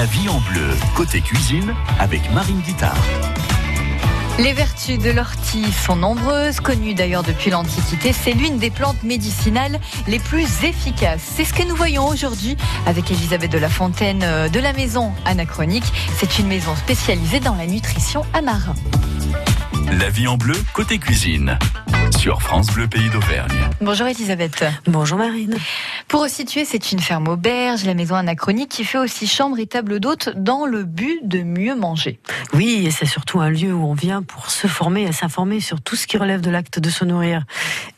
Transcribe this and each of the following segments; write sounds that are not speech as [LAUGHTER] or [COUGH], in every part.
La vie en bleu, côté cuisine, avec Marine Guitard. Les vertus de l'ortie sont nombreuses, connues d'ailleurs depuis l'Antiquité. C'est l'une des plantes médicinales les plus efficaces. C'est ce que nous voyons aujourd'hui avec Elisabeth de la Fontaine euh, de la maison Anachronique. C'est une maison spécialisée dans la nutrition à Marin. La vie en bleu, côté cuisine. Sur France Bleu Pays d'Auvergne. Bonjour Elisabeth. Bonjour Marine. Pour resituer, c'est une ferme auberge, la maison anachronique, qui fait aussi chambre et table d'hôte dans le but de mieux manger. Oui, et c'est surtout un lieu où on vient pour se former et s'informer sur tout ce qui relève de l'acte de se nourrir.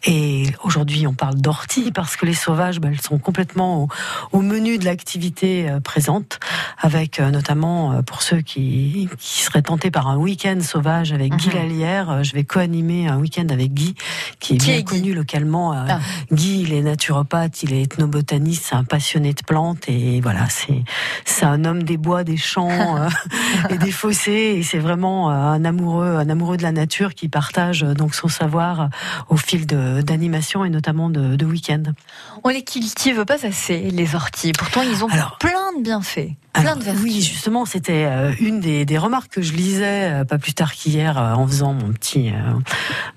Et aujourd'hui, on parle d'orties parce que les sauvages, ben, elles sont complètement au, menu de l'activité euh, présente, avec euh, notamment euh, pour ceux qui, qui seraient tentés par un week-end sauvage avec Guy mhm. Lallière, je vais co-animer un week-end avec Guy qui est bien connu localement. Euh, ah. Guy, il est naturopathe, il est ethnobotaniste, c'est un passionné de plantes et voilà, c'est c'est un homme des bois, des champs [LAUGHS] euh, et des fossés et c'est vraiment euh, un amoureux, un amoureux de la nature qui partage donc son savoir au fil d'animation et notamment de, de week-end. On les cultive pas assez les orties, pourtant ils ont plein de bienfaits. Oui, justement, c'était une des, des, remarques que je lisais pas plus tard qu'hier en faisant mon petit,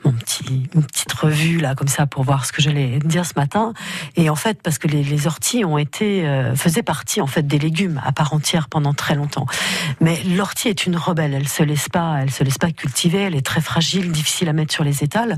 mon petit, une petite revue là comme ça pour voir ce que j'allais dire ce matin. Et en fait, parce que les, les orties ont été euh, faisaient partie en fait des légumes à part entière pendant très longtemps. Mais l'ortie est une rebelle. Elle se laisse pas, elle se laisse pas cultiver. Elle est très fragile, difficile à mettre sur les étals.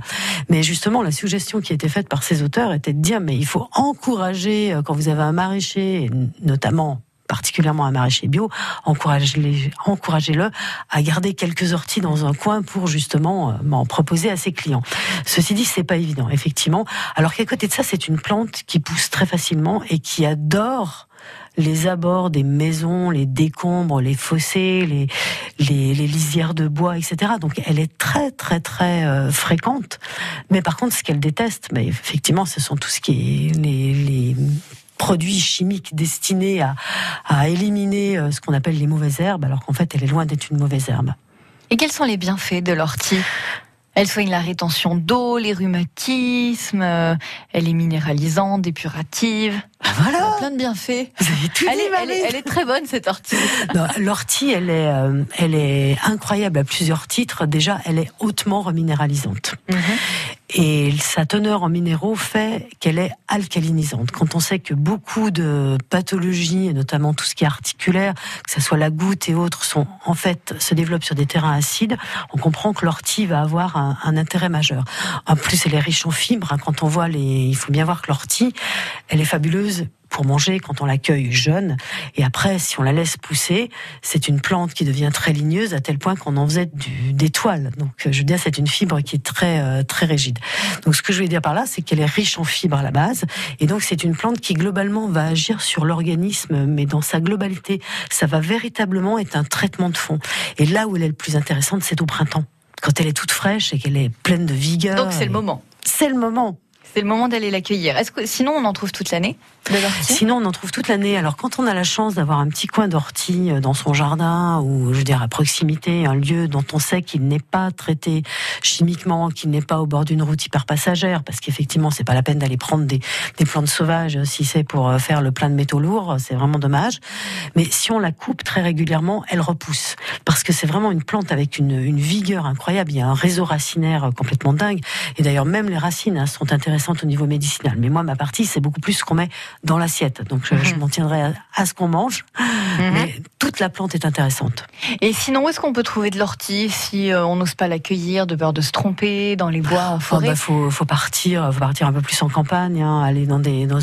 Mais justement, la suggestion qui a été faite par ces auteurs était de dire mais il faut encourager euh, quand vous avez un maraîcher, notamment particulièrement un maraîcher bio, encouragez-le à garder quelques orties dans un coin pour justement euh, m'en proposer à ses clients. Ceci dit, c'est pas évident, effectivement. Alors qu'à côté de ça, c'est une plante qui pousse très facilement et qui adore les abords des maisons, les décombres, les fossés, les, les, lisières de bois, etc. Donc elle est très très très euh, fréquente. Mais par contre, ce qu'elle déteste, mais effectivement, ce sont tout ce qui est les produits chimiques destinés à, à éliminer euh, ce qu'on appelle les mauvaises herbes, alors qu'en fait, elle est loin d'être une mauvaise herbe. Et quels sont les bienfaits de l'ortie? Elle soigne la rétention d'eau, les rhumatismes, euh, elle est minéralisante, dépurative. Ah, voilà. plein de bienfaits. Vous avez tout elle, est, elle, est, très bonne cette ortie. [LAUGHS] L'ortie, elle est, euh, elle est incroyable à plusieurs titres. Déjà, elle est hautement reminéralisante. Mhm. Et sa teneur en minéraux fait qu'elle est alcalinisante. Quand on sait que beaucoup de pathologies, et notamment tout ce qui est articulaire, que ce soit la goutte et autres, sont en fait se développent sur des terrains acides, on comprend que l'ortie va avoir un, intérêt majeur. En plus, elle est riche en fibres. Quand on voit les, il faut bien voir que l'ortie, elle est fabuleuse pour manger quand on l'accueille jeune. Et après, si on la laisse pousser, c'est une plante qui devient très ligneuse à tel point qu'on en faisait du, des toiles. Donc, je veux dire, c'est une fibre qui est très euh, très rigide. Donc, ce que je veux dire par là, c'est qu'elle est riche en fibres à la base, et donc c'est une plante qui globalement va agir sur l'organisme, mais dans sa globalité, ça va véritablement être un traitement de fond. Et là où elle est le plus intéressante, c'est au printemps, quand elle est toute fraîche et qu'elle est pleine de vigueur. Donc c'est le moment. C'est le moment. C'est le moment d'aller l'accueillir. Sinon on en trouve toute l'année Sinon, on en trouve toute l'année. Alors, quand on a la chance d'avoir un petit coin d'ortie euh, dans son jardin ou, je veux dire, à proximité, un lieu dont on sait qu'il n'est pas traité chimiquement, qu'il n'est pas au bord d'une route hyper passagère, parce qu'effectivement, c'est pas la peine d'aller prendre des, plantes sauvages si c'est pour euh, faire le plein de métaux lourds, c'est vraiment dommage. Mais si on la coupe très régulièrement, elle repousse, parce que c'est vraiment une plante avec une, une, vigueur incroyable. Il y a un réseau racinaire complètement dingue. Et d'ailleurs, même les racines hein, sont intéressantes au niveau médicinal. Mais moi, ma partie, c'est beaucoup plus ce qu'on met dans l'assiette. Donc je, mhm. m'en tiendrai à, ce qu'on mange. Mhm. Mais toute la plante est intéressante. Et sinon, où est-ce qu'on peut trouver de l'ortie si euh, on n'ose pas l'accueillir, de peur de se tromper dans les bois, en oh, forêt? Il bah, faut, faut, partir, faut partir un peu plus en campagne, hein, aller dans des, dans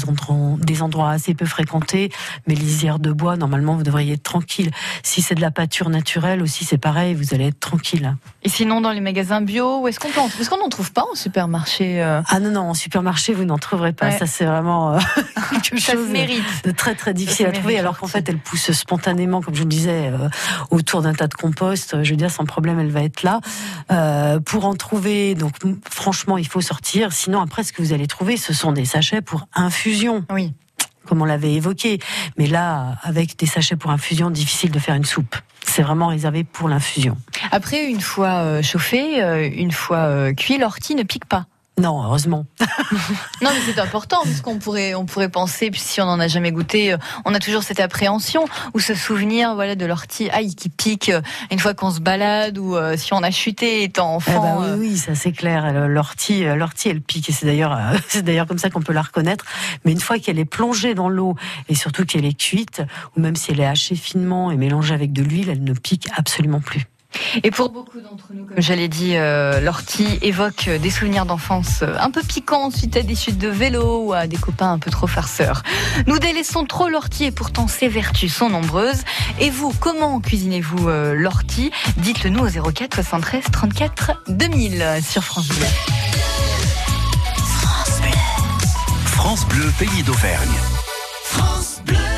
des endroits assez peu fréquentés. Mais lisières de bois, normalement, vous devriez être tranquille. Si c'est de la pâture naturelle aussi, c'est pareil, vous allez être tranquille. Et sinon, dans les magasins bio, où est-ce qu'on peut Est-ce qu'on n'en trouve pas en supermarché euh? Ah non, non, en supermarché, vous n'en trouverez pas. Ça, c'est vraiment euh, [LAUGHS] quelque chose de très, très difficile à trouver, alors qu'en fait, elle pousse spontanément, comme je vous le disais, euh, autour d'un tas de compost. Je veux dire, sans problème, elle va être là. pour en trouver, donc franchement, il faut sortir. Sinon, après, ce que vous allez trouver, ce sont des sachets pour infusion. Oui comme on l'avait évoqué. Mais là, avec des sachets pour infusion, difficile de faire une soupe. C'est vraiment réservé pour l'infusion. Après, une fois chauffé, une fois cuit, l'ortie ne pique pas. Non, heureusement. [LAUGHS] non, mais c'est important parce qu'on pourrait, on pourrait penser, puis si on n'en a jamais goûté, euh, on a toujours cette appréhension ou ce souvenir, voilà, de l'ortie, aïe, qui pique euh, une fois qu'on se balade ou euh, si on a chuté étant enfant. Eh ben oui, oui, ça c'est clair. L'ortie, l'ortie, elle pique et c'est d'ailleurs, [LAUGHS] c'est d'ailleurs comme ça qu'on peut la reconnaître. Mais une fois qu'elle est plongée dans l'eau et surtout qu'elle est cuite, ou même si elle est hachée finement et mélangée avec de l'huile, elle ne pique absolument plus. Et pour beaucoup d'entre nous, comme j'allais dit, euh, l'ortie évoque des souvenirs d'enfance euh, un peu piquants suite à des chutes de vélo ou à des copains un peu trop farceurs. Nous délaissons trop l'ortie et pourtant ses vertus sont nombreuses. Et vous, comment cuisinez-vous euh, l'ortie? Dites-le nous au 04 73 34 2000 sur France Bleu. France Bleu. France Bleu, pays d'Auvergne. France Bleu.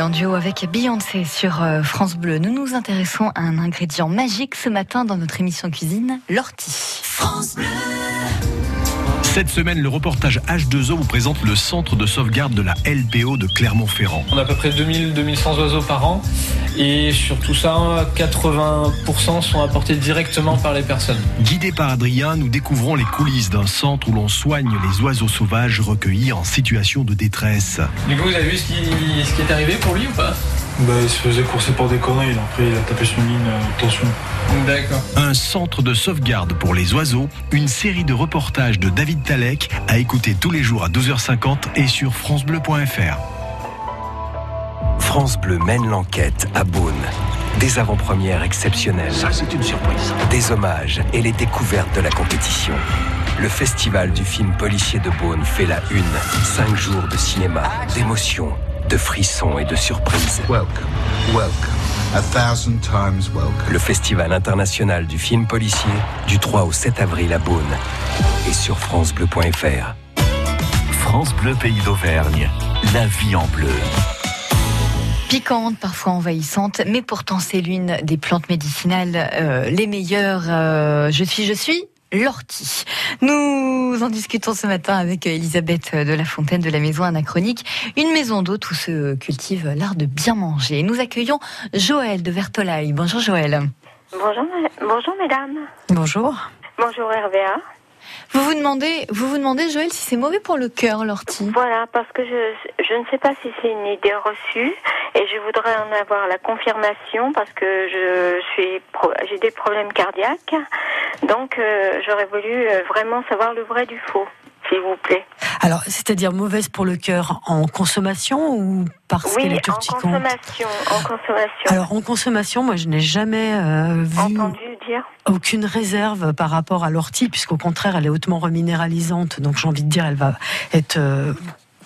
En duo avec Beyoncé sur euh, France Bleu. Nous nous intéressons à un ingrédient magique ce matin dans notre émission cuisine, l'ortie. France Bleu. Cette semaine, le reportage H2O vous présente le centre de sauvegarde de la LPO de Clermont-Ferrand. On a à peu près 2000-2100 oiseaux par an et sur tout ça, 80% sont apportés directement par les personnes. Guidé par Adrien, nous découvrons les coulisses d'un centre où l'on soigne les oiseaux sauvages recueillis en situation de détresse. Du coup, vous avez vu ce qui, ce qui est arrivé pour lui ou pas? Bah, il se faisait courser par des conneries, après il a tapé sur une ligne euh, tension. D'accord. Un centre de sauvegarde pour les oiseaux, une série de reportages de David Talek à écouter tous les jours à 12h50 et sur francebleu.fr. France Bleu mène l'enquête à Beaune. Des avant-premières exceptionnelles. Ça, c'est une surprise. Des hommages et les découvertes de la compétition. Le festival du film policier de Beaune fait la une. Cinq jours de cinéma, d'émotions, de frissons et de surprises. Welcome, welcome, a thousand times welcome. Le festival international du film policier du 3 au 7 avril à Beaune et sur francebleu.fr. France Bleu Pays d'Auvergne. La vie en bleu. Piquante, parfois envahissante, mais pourtant c'est l'une des plantes médicinales euh, les meilleures. Euh, je suis, je suis l'ortie. Nous en discutons ce matin avec Elisabeth de la Fontaine de la Maison Anachronique, une maison d'hôte où se cultive l'art de bien manger. Nous accueillons Joël de Vertolaille. Bonjour Joël. Bonjour, bonjour mesdames. Bonjour. Bonjour RVA. Vous vous demandez, vous vous demandez, Joël, si c'est mauvais pour le cœur, l'ortie. Voilà, parce que je, je ne sais pas si c'est une idée reçue et je voudrais en avoir la confirmation parce que je suis, j'ai des problèmes cardiaques, donc euh, j'aurais voulu euh, vraiment savoir le vrai du faux s'il vous plaît. Alors, c'est-à-dire mauvaise pour le cœur en consommation ou parce oui, qu'elle est en urticante consommation, en consommation. Alors, en consommation, moi, je n'ai jamais euh, vu Entendu dire aucune réserve par rapport à l'ortie, puisqu'au contraire, elle est hautement reminéralisante. Donc, j'ai envie de dire, elle va être euh,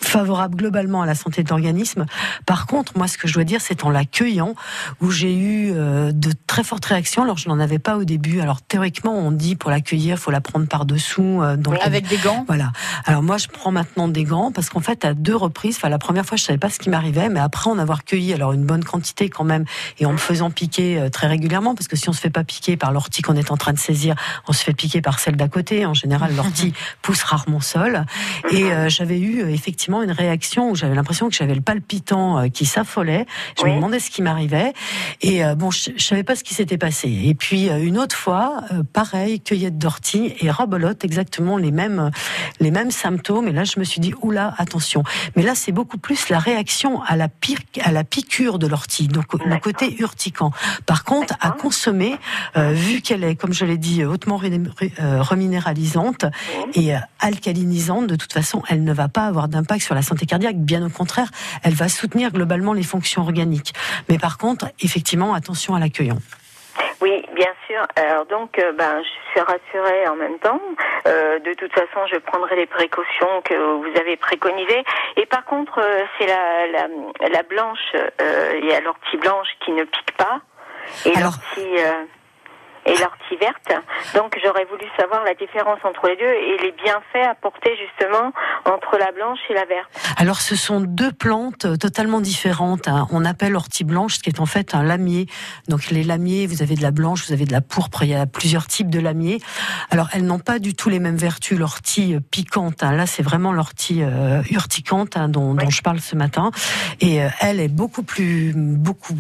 favorable globalement à la santé de l'organisme. Par contre, moi, ce que je dois dire, c'est en l'accueillant, où j'ai eu euh, de très fortes réactions. Alors, je n'en avais pas au début. Alors, théoriquement, on dit pour l'accueillir, faut la prendre par dessous. euh, donc, Avec des gants voilà. Alors moi, je prends maintenant des gants parce qu'en fait, à deux reprises, enfin la première fois, je savais pas ce qui m'arrivait, mais après en avoir cueilli alors une bonne quantité quand même et en me faisant piquer euh, très régulièrement, parce que si on se fait pas piquer par l'ortie qu'on est en train de saisir, on se fait piquer par celle d'à côté. En général, l'ortie [LAUGHS] pousse rarement seule. Et euh, j'avais eu euh, une réaction où j'avais l'impression que j'avais le palpitant euh, qui s'affolait. Je Oui. me demandais ce qui m'arrivait et euh, bon, je, je savais pas ce qui s'était passé. Et puis euh, une autre fois, pareil, cueillette d'ortie et rabolote, exactement les mêmes les mêmes symptômes. Et là, je me suis dit, oula, attention. Mais là, c'est beaucoup plus la réaction à la, pire, à la piqûre de l'ortie, donc le côté urticant. Par contre, à consommer, euh, vu qu'elle est, comme je l'ai dit, hautement reminéralisante et alcalinisante, de toute façon, elle ne va pas avoir d'impact sur la santé cardiaque. Bien au contraire, elle va soutenir globalement les fonctions organiques. Mais par contre, effectivement, attention à l'accueillant. Oui, bien sûr. Alors donc, euh, ben, je suis rassurée en même temps. Euh, de toute façon, je prendrai les précautions que vous avez préconisées. Et par contre, euh, c'est la, la, la blanche, il y a l'ortie blanche qui ne pique pas et Alors- l'ortie et l'ortie verte. Donc, j'aurais voulu savoir la différence entre les deux et les bienfaits apportés justement entre la blanche et la verte. Alors, ce sont deux plantes euh, totalement différentes. hein. On appelle ortie blanche, ce qui est en fait un lamier. Donc, les lamiers, vous avez de la blanche, vous avez de la pourpre. Il y a plusieurs types de lamiers. Alors, elles n'ont pas du tout les mêmes vertus. L'ortie euh, piquante, hein, là, c'est vraiment l'ortie euh, urticante hein, dont, dont je parle ce matin. Et elle est beaucoup plus, beaucoup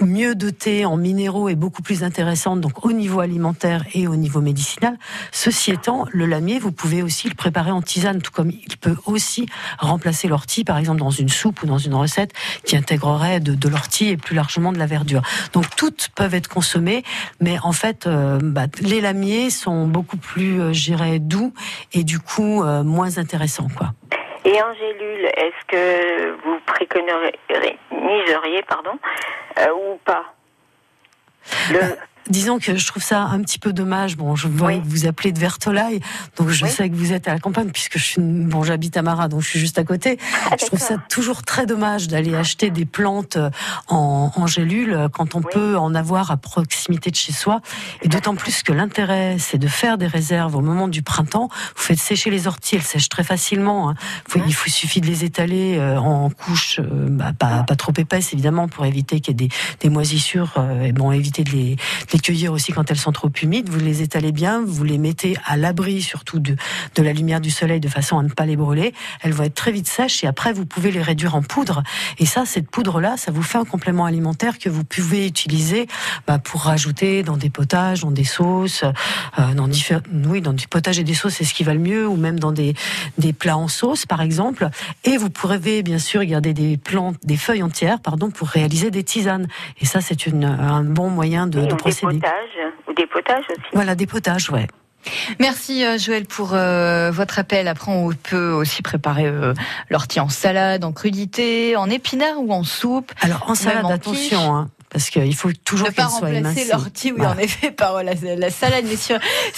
mieux dotée en minéraux et beaucoup plus intéressante donc au niveau alimentaire et au niveau médicinal. Ceci étant, le lamier, vous pouvez aussi le préparer en tisane, tout comme il peut aussi remplacer l'ortie, par exemple dans une soupe ou dans une recette qui intégrerait de, de l'ortie et plus largement de la verdure. Donc toutes peuvent être consommées, mais en fait, euh, bah, les lamiers sont beaucoup plus, euh, doux et du coup euh, moins intéressants, quoi. Et en gélule, est-ce que vous préconiseriez, pardon, euh, ou pas? Disons que je trouve ça un petit peu dommage. Bon, je vois Oui. que vous appelez de Vertolaille, donc je Oui. sais que vous êtes à la campagne puisque je suis bon, j'habite à Marat, donc je suis juste à côté. Ah, je trouve ça toujours très dommage d'aller acheter des plantes euh, en, en gélule euh, quand on Oui. peut en avoir à proximité de chez soi. Et d'autant plus que l'intérêt, c'est de faire des réserves au moment du printemps. Vous faites sécher les orties, elles sèchent très facilement. hein. Faut- il faut, suffit de les étaler euh, en couches, bah, pas, pas trop épaisses évidemment, pour éviter qu'il y ait des, des moisissures et bon, éviter de les, de les les cueillir aussi quand elles sont trop humides. Vous les étalez bien, vous les mettez à l'abri surtout de, de la lumière du soleil de façon à ne pas les brûler. Elles vont être très vite sèches et après vous pouvez les réduire en poudre. Et ça, cette poudre-là, ça vous fait un complément alimentaire que vous pouvez utiliser bah, pour rajouter dans des potages, dans des sauces, euh, dans différents, oui, dans du potage et des sauces, c'est ce qui va le mieux, ou même dans des, des plats en sauce, par exemple. Et vous pourrez bien sûr garder des plantes, des feuilles entières, pardon, pour réaliser des tisanes. Et ça, c'est un bon moyen de, de procéder. Des potages, ou des potages aussi. Voilà, des potages, ouais. Merci euh, Joël pour euh, votre appel. Après, on peut aussi préparer euh, l'ortie en salade, en crudité, en épinard ou en soupe. Alors en salade, attention, hein, parce qu'il faut toujours qu'elle soit émincée. remplacer l'ortie, oui, en effet, par la, la salade. Mais si,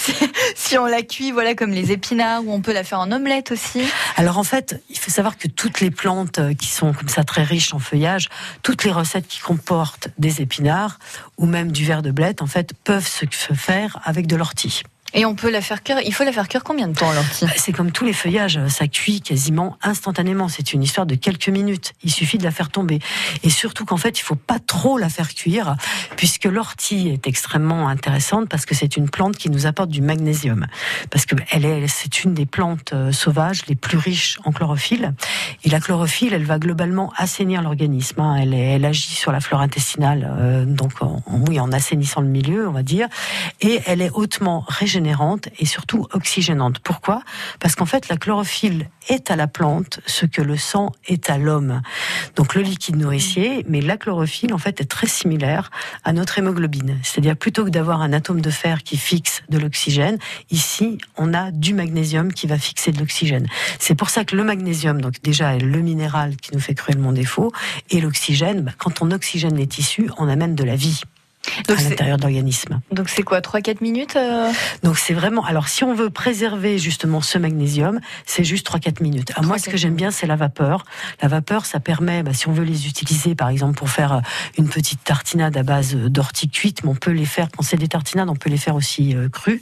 [LAUGHS] si, on la cuit, voilà, comme les épinards, ou on peut la faire en omelette aussi. Alors en fait, il faut savoir que toutes les plantes qui sont comme ça très riches en feuillage, toutes les recettes qui comportent des épinards ou même du verre de blette, en fait, peuvent se faire avec de l'ortie. Et on peut la faire cuire. Il faut la faire cuire combien de temps l'ortie bah, C'est comme tous les feuillages, ça cuit quasiment instantanément. C'est une histoire de quelques minutes. Il suffit de la faire tomber. Et surtout qu'en fait, il faut pas trop la faire cuire, puisque l'ortie est extrêmement intéressante parce que c'est une plante qui nous apporte du magnésium. Parce que elle est, c'est une des plantes euh, sauvages les plus riches en chlorophylle. Et la chlorophylle, elle va globalement assainir l'organisme. Hein. Elle, agit sur la flore intestinale, euh, donc en, oui, en assainissant le milieu, on va dire. Et elle est hautement régénérative et surtout oxygénante. Pourquoi? Parce qu'en fait, la chlorophylle est à la plante ce que le sang est à l'homme. Donc le liquide nourricier, mais la chlorophylle en fait est très similaire à notre hémoglobine. C'est-à-dire plutôt que d'avoir un atome de fer qui fixe de l'oxygène, ici on a du magnésium qui va fixer de l'oxygène. C'est pour ça que le magnésium, donc déjà est le minéral qui nous fait cruellement défaut, et l'oxygène, bah, quand on oxygène les tissus, on amène de la vie donc à l'intérieur de l'organisme. Donc c'est quoi, 3-4 minutes euh Donc c'est vraiment. Alors si on veut préserver justement ce magnésium, c'est juste 3-4 minutes. moi, ce que j'aime bien, c'est la vapeur. La vapeur, ça permet, bah, si on veut les utiliser, par exemple, pour faire euh, une petite tartinade à base d'ortie cuite, mais on peut les faire quand c'est des tartinades, on peut les faire aussi euh, crues.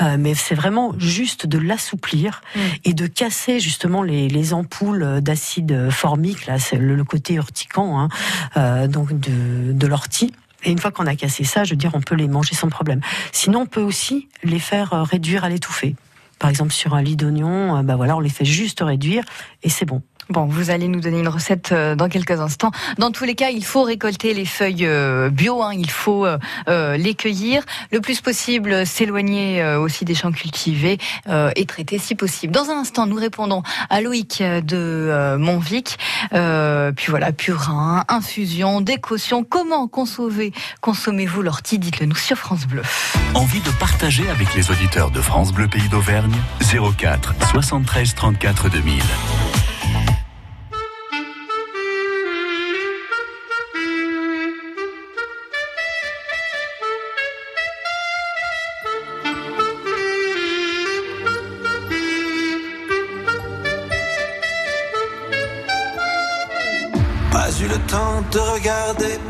Euh, mais c'est vraiment juste de l'assouplir mm. et de casser justement les, les ampoules d'acide formique. Là, c'est le, côté urticant, hein, euh, donc de, de l'ortie. Et une fois qu'on a cassé ça, je veux dire, on peut les manger sans problème. Sinon, on peut aussi les faire euh, réduire à l'étouffer. Par exemple, sur un lit d'oignon, bah voilà, on les fait juste réduire et c'est bon. Bon, vous allez nous donner une recette euh, dans quelques instants. Dans tous les cas, il faut récolter les feuilles euh, bio, hein, il faut euh, les cueillir. Le plus possible, s'éloigner aussi des champs cultivés et traiter si possible. Dans un instant, nous répondons à Loïc de Montvic. puis voilà, purin, infusion, décotion. Comment consommez-vous l'ortie? Dites-le nous sur France Bleu. Envie de partager avec les auditeurs de France Bleu Pays d'Auvergne? 04 73 34 2000.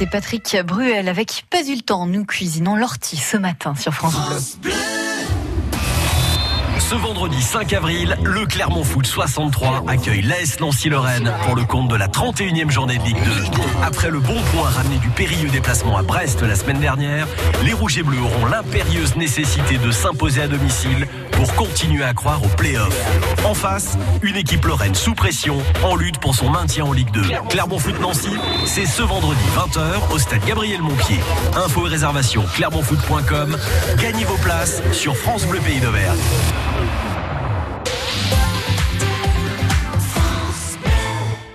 C'était Patrick Bruel avec Pas eu le temps. Nous cuisinons l'ortie ce matin sur France Bleu. Ce vendredi 5 avril, le Clermont Foot 63 accueille l'AS Nancy-Lorraine pour le compte de la 31e journée de Ligue 2. Après le bon point ramené du périlleux déplacement à Brest la semaine dernière, les Rouges et Bleus auront l'impérieuse nécessité de s'imposer à domicile pour continuer à croire aux play-offs. En face, une équipe lorraine sous pression, en lutte pour son maintien en Ligue 2. Clermont Foot Nancy, c'est ce vendredi 20h au stade Gabriel Montpied. Infos et réservations clermontfoot.com. Gagnez vos places sur France Bleu Pays d'Auvergne.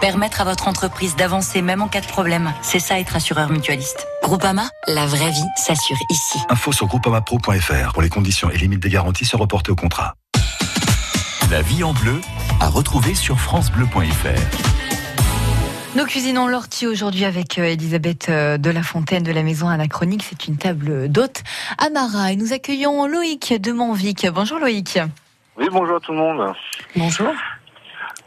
Permettre à votre entreprise d'avancer même en cas de problème, c'est ça être assureur mutualiste. Groupama, la vraie vie s'assure ici. Info sur groupamapro.fr pour les conditions et limites des garanties se reporter au contrat. La vie en bleu à retrouver sur francebleu.fr. Nous cuisinons l'ortie aujourd'hui avec euh, Elisabeth euh, de la Fontaine de la Maison Anachronique. C'est une table d'hôtes à Marat. Et nous accueillons Loïc de Montvic. Bonjour Loïc. Oui, bonjour à tout le monde. Bonjour.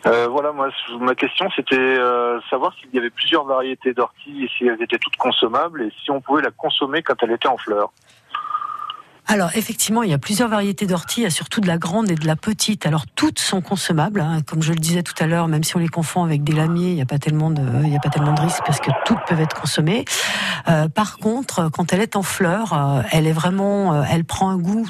Euh, voilà, moi, ma question, c'était euh, savoir s'il y avait plusieurs variétés d'orties et si elles étaient toutes consommables et si on pouvait la consommer quand elle était en fleurs. Alors effectivement, il y a plusieurs variétés d'orties, il y a surtout de la grande et de la petite. Alors toutes sont consommables, hein. comme je le disais tout à l'heure, même si on les confond avec des lamiers, il n'y a pas tellement de, il y a pas tellement de risques parce que toutes peuvent être consommées. Euh, par contre, quand elle est en fleurs, euh, elle est vraiment, elle prend un goût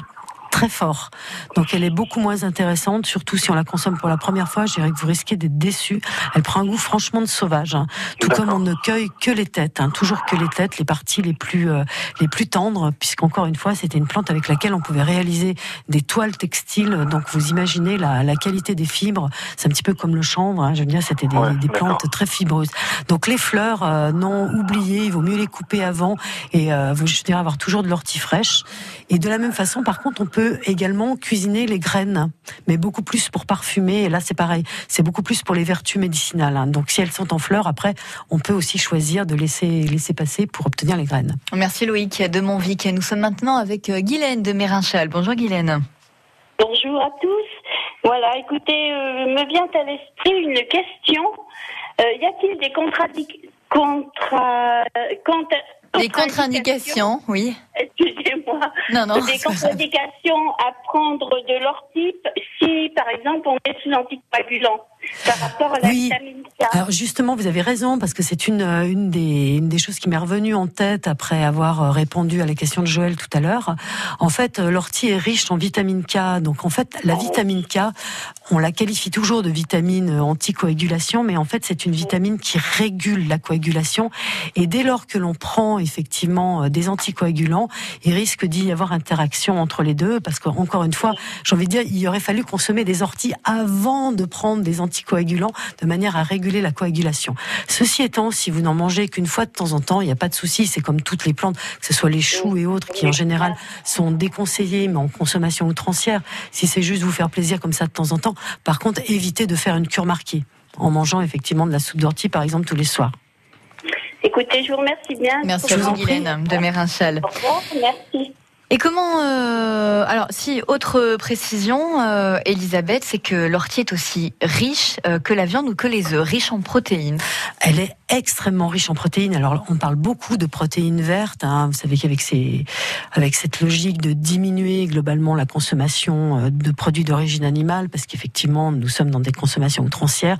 très fort. Donc elle est beaucoup moins intéressante, surtout si on la consomme pour la première fois. Je dirais que vous risquez d'être déçu. Elle prend un goût franchement de sauvage. hein. Tout comme on ne cueille que les têtes, hein. toujours que les têtes, les parties les plus euh, les plus tendres, puisqu'encore une fois, c'était une plante avec laquelle on pouvait réaliser des toiles textiles. Donc vous imaginez la, la qualité des fibres. C'est un petit peu comme le chanvre. Hein. Je veux dire, c'était des, des plantes très fibreuses. Donc les fleurs, euh, non oubliez, il vaut mieux les couper avant et euh, vous je dirais avoir toujours de l'ortie fraîche. Et de la même façon, par contre, on peut également cuisiner les graines, mais beaucoup plus pour parfumer. Et là, c'est pareil, c'est beaucoup plus pour les vertus médicinales. hein. Donc, si elles sont en fleurs, après, on peut aussi choisir de laisser laisser passer pour obtenir les graines. Merci Loïc de Montvic. Nous sommes maintenant avec euh, Guylaine de Mérinchal. Bonjour Guylaine. Bonjour à tous. Voilà, écoutez, euh, me vient à l'esprit une question. Euh, y a-t-il des contradictions contra... contra- Les contre-indications, oui. Excusez-moi. Non, non, Des contre-indications à prendre de l'ortie si, par exemple, on est sous anticoagulant. Par rapport à la Oui. vitamine K. Alors justement, vous avez raison parce que c'est une euh, une des une des choses qui m'est revenue en tête après avoir euh, répondu à la question de Joël tout à l'heure. En fait, euh, l'ortie est riche en vitamine K. Donc en fait, la vitamine K, on la qualifie toujours de vitamine anticoagulation, mais en fait, c'est une vitamine qui régule la coagulation. Et dès lors que l'on prend effectivement des anticoagulants, il risque d'y avoir interaction entre les deux parce qu'encore une fois, j'ai envie de dire, il aurait fallu consommer des orties avant de prendre des anticoagulants de manière à réguler la coagulation. Ceci étant, si vous n'en mangez qu'une fois de temps en temps, il n'y a pas de souci, c'est comme toutes les plantes, que ce soit les choux et autres qui en général sont déconseillés mais en consommation outrancière. Si c'est juste vous faire plaisir comme ça de temps en temps, par contre, évitez de faire une cure marquée en mangeant effectivement de la soupe d'ortie par exemple tous les soirs. Écoutez, je vous remercie bien. Merci à vous, Guylaine de Mérinchal. Au revoir, merci. Et comment euh, alors si autre précision, euh, Elisabeth, c'est que l'ortie est aussi riche euh, que la viande ou que les œufs, riche en protéines. Elle est extrêmement riche en protéines. Alors, on parle beaucoup de protéines vertes. hein. Vous savez qu'avec ces, avec cette logique de diminuer globalement la consommation de produits d'origine animale, parce qu'effectivement, nous sommes dans des consommations outrancières,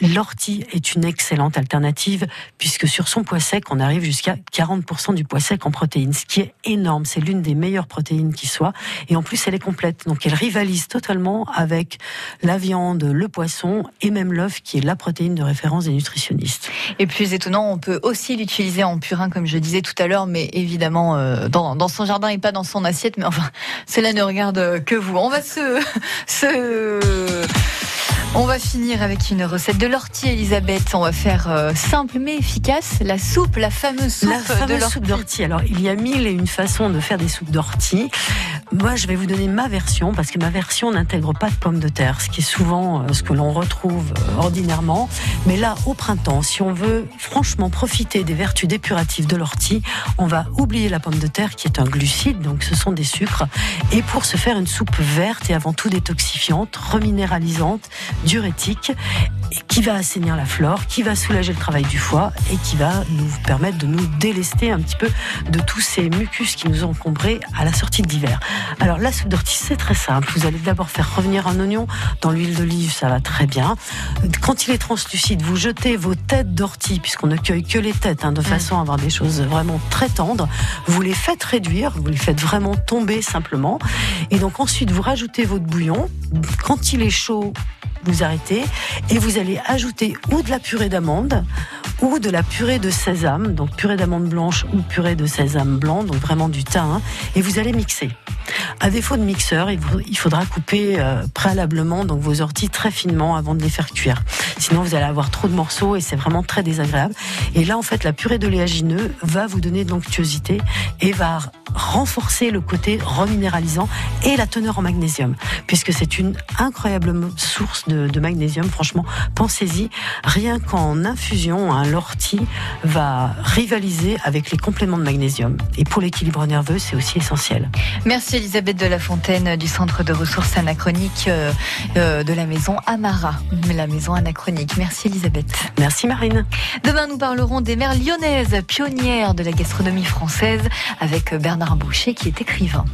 l'ortie est une excellente alternative, puisque sur son poids sec, on arrive jusqu'à 40% du poids sec en protéines, ce qui est énorme. C'est l'une des meilleures protéines qui soit. Et en plus, elle est complète. Donc, elle rivalise totalement avec la viande, le poisson et même l'œuf, qui est la protéine de référence des nutritionnistes. Et plus étonnant, on peut aussi l'utiliser en purin, comme je disais tout à l'heure, mais évidemment euh, dans, dans son jardin et pas dans son assiette. Mais enfin, [LAUGHS] cela ne regarde que vous. On va se, se on va finir avec une recette de l'ortie, Elisabeth. On va faire euh, simple mais efficace, la soupe, la fameuse soupe La de fameuse soupe d'ortie. Alors, il y a mille et une façons de faire des soupes d'ortie. Moi, je vais vous donner ma version parce que ma version n'intègre pas de pommes de terre, ce qui est souvent euh, ce que l'on retrouve euh, ordinairement. Mais là, au printemps, si on veut franchement profiter des vertus dépuratives de l'ortie, on va oublier la pomme de terre qui est un glucide, donc ce sont des sucres. Et pour se faire une soupe verte et avant tout détoxifiante, reminéralisante, diurétique, qui va assainir la flore, qui va soulager le travail du foie et qui va nous permettre de nous délester un petit peu de tous ces mucus qui nous ont encombrés à la sortie de l'hiver. Alors la soupe d'ortie, c'est très simple. Vous allez d'abord faire revenir un oignon dans l'huile d'olive, ça va très bien. Quand il est translucide, vous jetez vos têtes d'ortie, puisqu'on ne cueille que les têtes, hein, de façon à avoir des choses vraiment très tendres. Vous les faites réduire, vous les faites vraiment tomber simplement. Et donc ensuite, vous rajoutez votre bouillon. Quand il est chaud, arrêtez et vous allez ajouter ou de la purée d'amande ou de la purée de sésame, donc purée d'amande blanche ou purée de sésame blanc, donc vraiment du thym, hein, et vous allez mixer. À défaut de mixeur, il faudra couper euh, préalablement donc vos orties très finement avant de les faire cuire. Sinon, vous allez avoir trop de morceaux et c'est vraiment très désagréable. Et là, en fait, la purée d'oléagineux va vous donner de l'onctuosité et va renforcer le côté reminéralisant et la teneur en magnésium, puisque c'est une incroyable source de, de magnésium. Franchement, pensez-y. Rien qu'en infusion, hein, l'ortie va rivaliser avec les compléments de magnésium. Et pour l'équilibre nerveux, c'est aussi essentiel. Merci Elisabeth de la Fontaine du Centre de ressources anachroniques euh, euh, de la maison Amara, la maison anachronique. Merci Elisabeth. Merci Marine. Demain, nous parlerons des mères lyonnaises, pionnières de la gastronomie française, avec Bernard Boucher qui est écrivain.